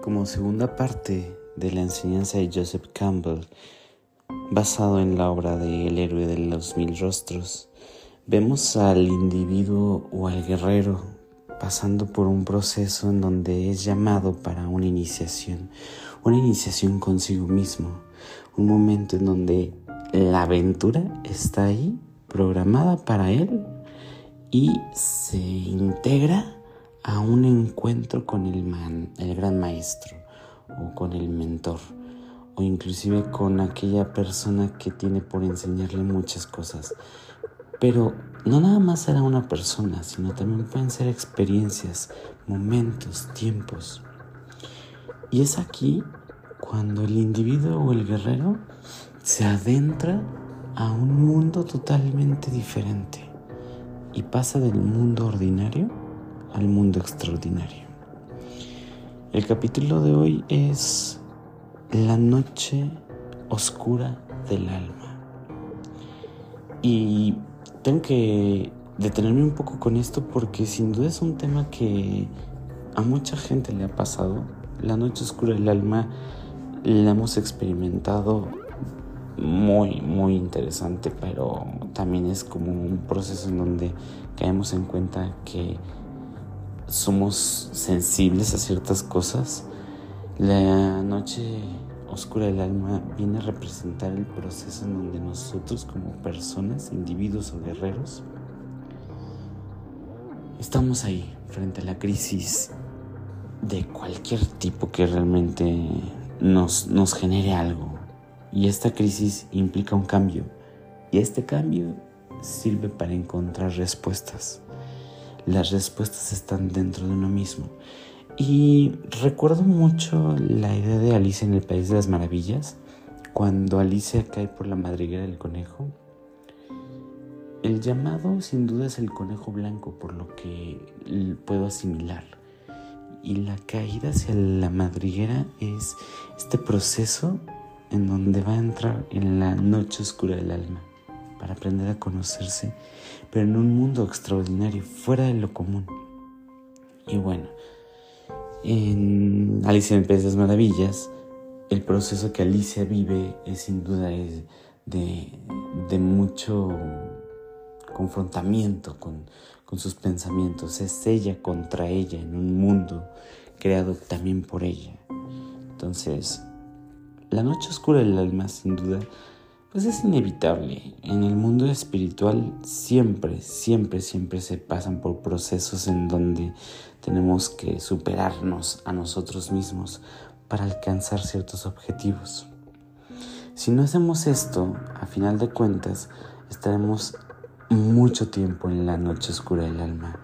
como segunda parte de la enseñanza de Joseph Campbell, basado en la obra de El héroe de los mil rostros, vemos al individuo o al guerrero pasando por un proceso en donde es llamado para una iniciación, una iniciación consigo mismo, un momento en donde la aventura está ahí, programada para él, y se integra a un encuentro con el, gran maestro o con el mentor o inclusive con aquella persona que tiene por enseñarle muchas cosas. Pero no nada más será una persona, sino también pueden ser experiencias, momentos, tiempos. Y es aquí cuando el individuo o el guerrero se adentra a un mundo totalmente diferente y pasa del mundo ordinario al mundo extraordinario. El capítulo de hoy es La noche oscura del alma. Y tengo que detenerme un poco con esto porque sin duda es un tema que a mucha gente le ha pasado. La noche oscura del alma la hemos experimentado muy, muy interesante, pero también es como un proceso en donde caemos en cuenta que somos sensibles a ciertas cosas. La noche oscura del alma viene a representar el proceso en donde nosotros como personas, individuos o guerreros, estamos ahí frente a la crisis de cualquier tipo que realmente nos, nos genere algo. Y esta crisis implica un cambio. Y este cambio sirve para encontrar respuestas. Las respuestas están dentro de uno mismo. Y recuerdo mucho la idea de Alicia en el País de las Maravillas, cuando Alicia cae por la madriguera del conejo. El llamado sin duda es el conejo blanco, por lo que puedo asimilar. Y la caída hacia la madriguera es este proceso en donde va a entrar en la noche oscura del alma para aprender a conocerse, pero en un mundo extraordinario, fuera de lo común. Y bueno, en Alicia en de las Maravillas, el proceso que Alicia vive es sin duda de mucho confrontamiento con, con sus pensamientos. Es ella contra ella en un mundo creado también por ella. Entonces, la noche oscura del alma, sin duda, pues es inevitable. En el mundo espiritual siempre, siempre, siempre se pasan por procesos en donde tenemos que superarnos a nosotros mismos para alcanzar ciertos objetivos. Si no hacemos esto, a final de cuentas, estaremos mucho tiempo en la noche oscura del alma,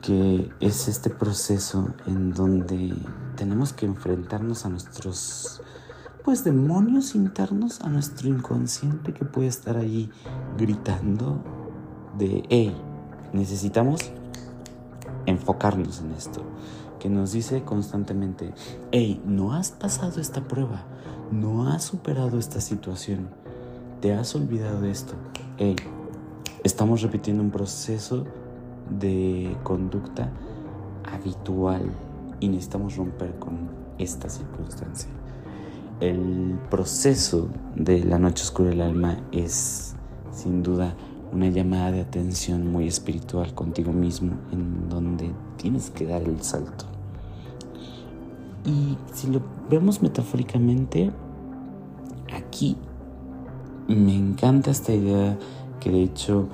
que es este proceso en donde tenemos que enfrentarnos a nuestros pues demonios internos a nuestro inconsciente que puede estar allí gritando de, hey, necesitamos enfocarnos en esto, que nos dice constantemente, hey, no has pasado esta prueba, no has superado esta situación, te has olvidado de esto, hey, estamos repitiendo un proceso de conducta habitual y necesitamos romper con esta circunstancia el proceso de la noche oscura del alma es sin duda una llamada de atención muy espiritual contigo mismo en donde tienes que dar el salto. Y si lo vemos metafóricamente, aquí me encanta esta idea que de hecho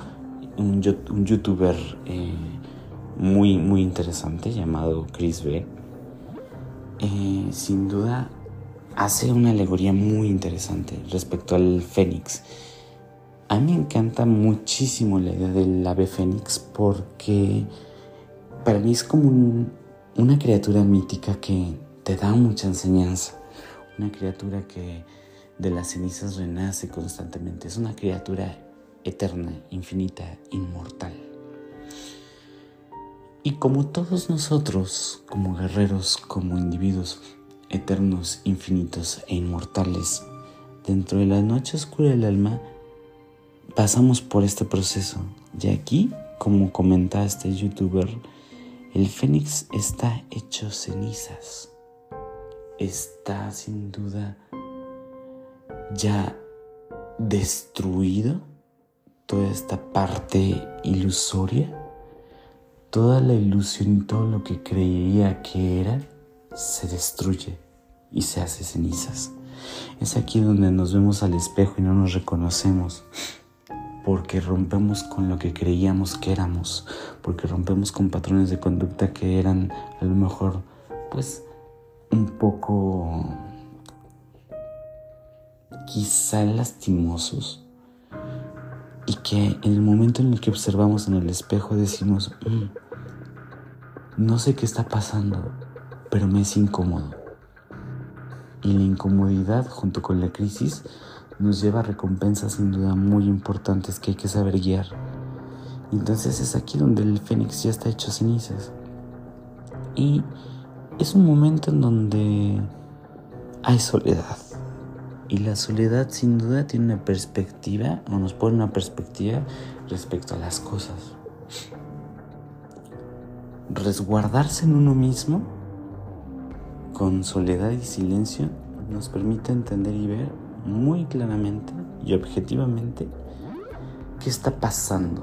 un, youtuber eh, muy, muy interesante llamado Chris B. Eh, sin duda hace una alegoría muy interesante respecto al fénix. A mí me encanta muchísimo la idea del ave fénix porque para mí es como una criatura mítica que te da mucha enseñanza, una criatura que de las cenizas renace constantemente, es una criatura eterna, infinita, inmortal. Y como todos nosotros, como guerreros, como individuos, eternos, infinitos e inmortales, dentro de la noche oscura del alma, pasamos por este proceso. Y aquí, como comenta este youtuber, el fénix está hecho cenizas. está sin duda ya destruido toda esta parte ilusoria, toda la ilusión y todo lo que creía que era se destruye y se hace cenizas. Es aquí donde nos vemos al espejo y no nos reconocemos, porque rompemos con lo que creíamos que éramos, porque rompemos con patrones de conducta que eran a lo mejor pues un poco quizá lastimosos y que en el momento en el que observamos en el espejo decimos, mm, no sé qué está pasando, pero me es incómodo. Y la incomodidad junto con la crisis nos lleva a recompensas sin duda muy importantes que hay que saber guiar. Entonces es aquí donde el fénix ya está hecho cenizas. Y es un momento en donde hay soledad. Y la soledad sin duda tiene una perspectiva, o nos pone una perspectiva respecto a las cosas. Resguardarse en uno mismo con soledad y silencio nos permite entender y ver muy claramente y objetivamente qué está pasando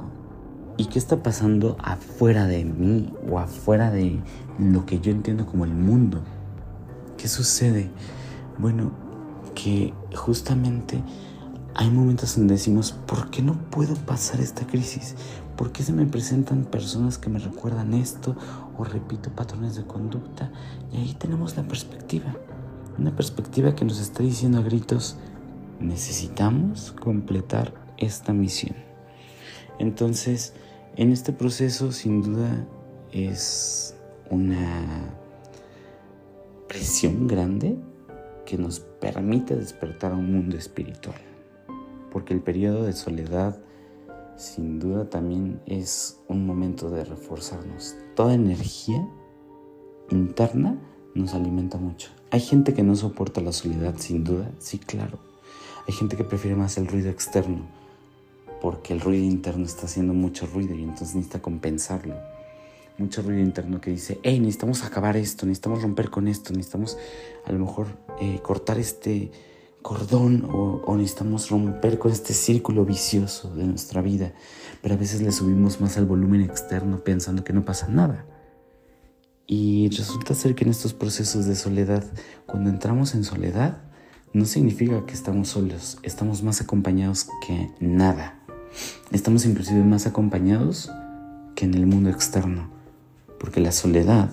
y qué está pasando afuera de mí o afuera de lo que yo entiendo como el mundo. ¿Qué sucede? Bueno, que justamente hay momentos donde decimos, ¿por qué no puedo pasar esta crisis? ¿Por qué se me presentan personas que me recuerdan esto o repito patrones de conducta? Y ahí tenemos la perspectiva. Una perspectiva que nos está diciendo a gritos, necesitamos completar esta misión. Entonces, en este proceso sin duda es una presión grande que nos permite despertar a un mundo espiritual. Porque el periodo de soledad sin duda también es un momento de reforzarnos. Toda energía interna nos alimenta mucho. Hay gente que no soporta la soledad, sin duda, sí, claro. Hay gente que prefiere más el ruido externo, porque el ruido interno está haciendo mucho ruido y entonces necesita compensarlo mucho ruido interno que dice, hey, necesitamos acabar esto, necesitamos romper con esto, necesitamos a lo mejor eh, cortar este cordón o, o, necesitamos romper con este círculo vicioso de nuestra vida. Pero a veces le subimos más al volumen externo pensando que no pasa nada. Y resulta ser que en estos procesos de soledad, cuando entramos en soledad, no significa que estamos solos, estamos más acompañados que nada. Estamos inclusive más acompañados que en el mundo externo porque la soledad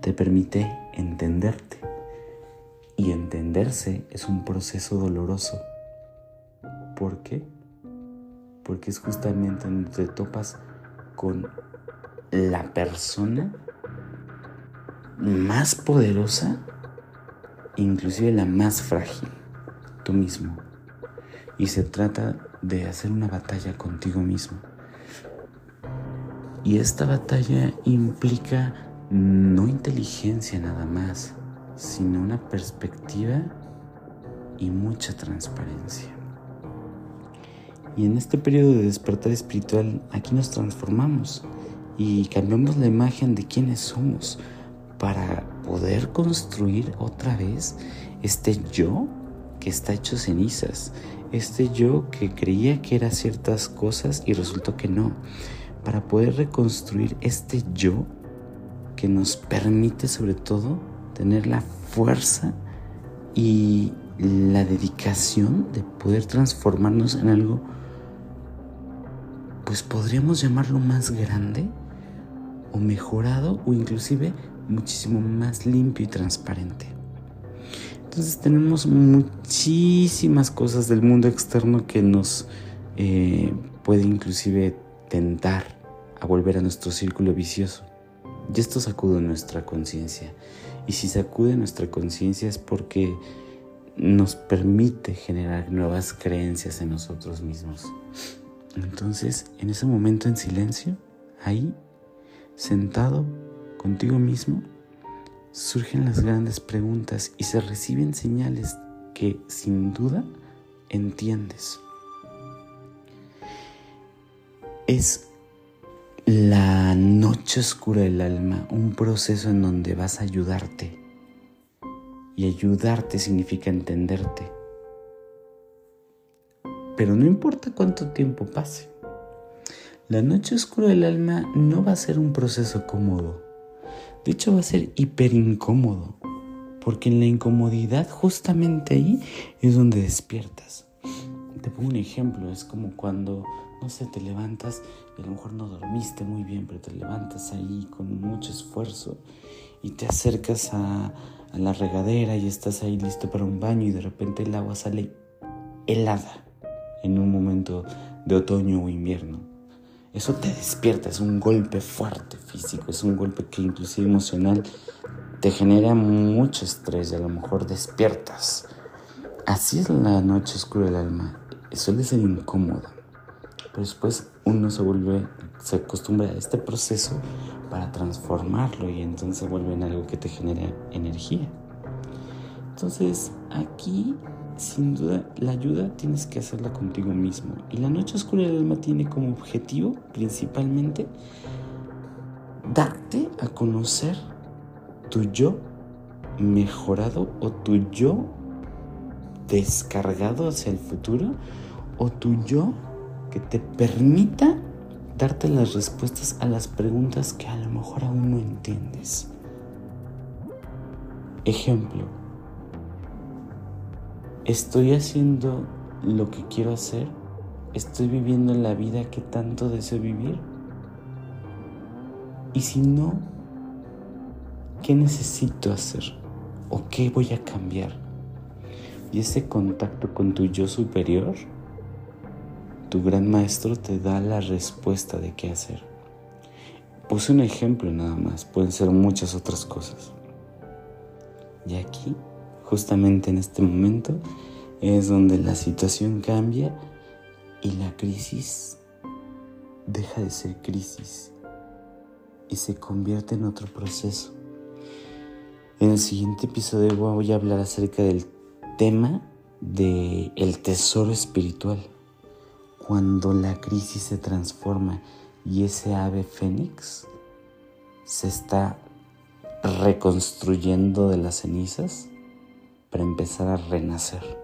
te permite entenderte y entenderse es un proceso doloroso. ¿Por qué? Porque es justamente donde te topas con la persona más poderosa, inclusive la más frágil, tú mismo. Y se trata de hacer una batalla contigo mismo. Y esta batalla implica no inteligencia nada más, sino una perspectiva y mucha transparencia. Y en este periodo de despertar espiritual, aquí nos transformamos y cambiamos la imagen de quiénes somos para poder construir otra vez este yo que está hecho cenizas, este yo que creía que era ciertas cosas y resultó que no para poder reconstruir este yo que nos permite sobre todo tener la fuerza y la dedicación de poder transformarnos en algo, pues podríamos llamarlo más grande o mejorado o inclusive muchísimo más limpio y transparente. Entonces tenemos muchísimas cosas del mundo externo que nos eh, puede inclusive tentar a volver a nuestro círculo vicioso. Y esto sacude nuestra conciencia. Y si sacude nuestra conciencia es porque nos permite generar nuevas creencias en nosotros mismos. Entonces, en ese momento en silencio, ahí, sentado contigo mismo, surgen las grandes preguntas y se reciben señales que sin duda entiendes. Es la noche oscura del alma, un proceso en donde vas a ayudarte Y ayudarte significa entenderte. Pero no importa cuánto tiempo pase. La noche oscura del alma no va a ser un proceso cómodo. De hecho va a ser hiper incómodo. Porque en la incomodidad justamente ahí es donde despiertas. Te pongo un ejemplo, es como cuando, no sé, te levantas y a lo mejor no dormiste muy bien, pero te levantas ahí con mucho esfuerzo y te acercas a, a la regadera y estás ahí listo para un baño y de repente el agua sale helada en un momento de otoño o invierno. Eso te despierta, es un golpe fuerte físico, es un golpe que inclusive emocional te genera mucho estrés y a lo mejor despiertas. Así es la noche oscura del alma, suele ser incómoda, pero después uno se vuelve, se acostumbra a este proceso para transformarlo y entonces se vuelve en algo que te genera energía. Entonces aquí sin duda la ayuda tienes que hacerla contigo mismo. Y la noche oscura del alma tiene como objetivo principalmente darte a conocer tu yo mejorado o tu yo descargado hacia el futuro o tu yo que te permita darte las respuestas a las preguntas que a lo mejor aún no entiendes. Ejemplo, ¿estoy haciendo lo que quiero hacer? ¿Estoy viviendo la vida que tanto deseo vivir? Y si no, ¿qué necesito hacer? ¿O qué voy a cambiar? Y ese contacto con tu yo superior, tu gran maestro te da la respuesta de qué hacer. Puse un ejemplo nada más, pueden ser muchas otras cosas. Y aquí, justamente en este momento, es donde la situación cambia y la crisis deja de ser crisis y se convierte en otro proceso. En el siguiente episodio voy a hablar acerca del tema de el tesoro espiritual. Cuando la crisis se transforma y ese ave fénix se está reconstruyendo de las cenizas para empezar a renacer.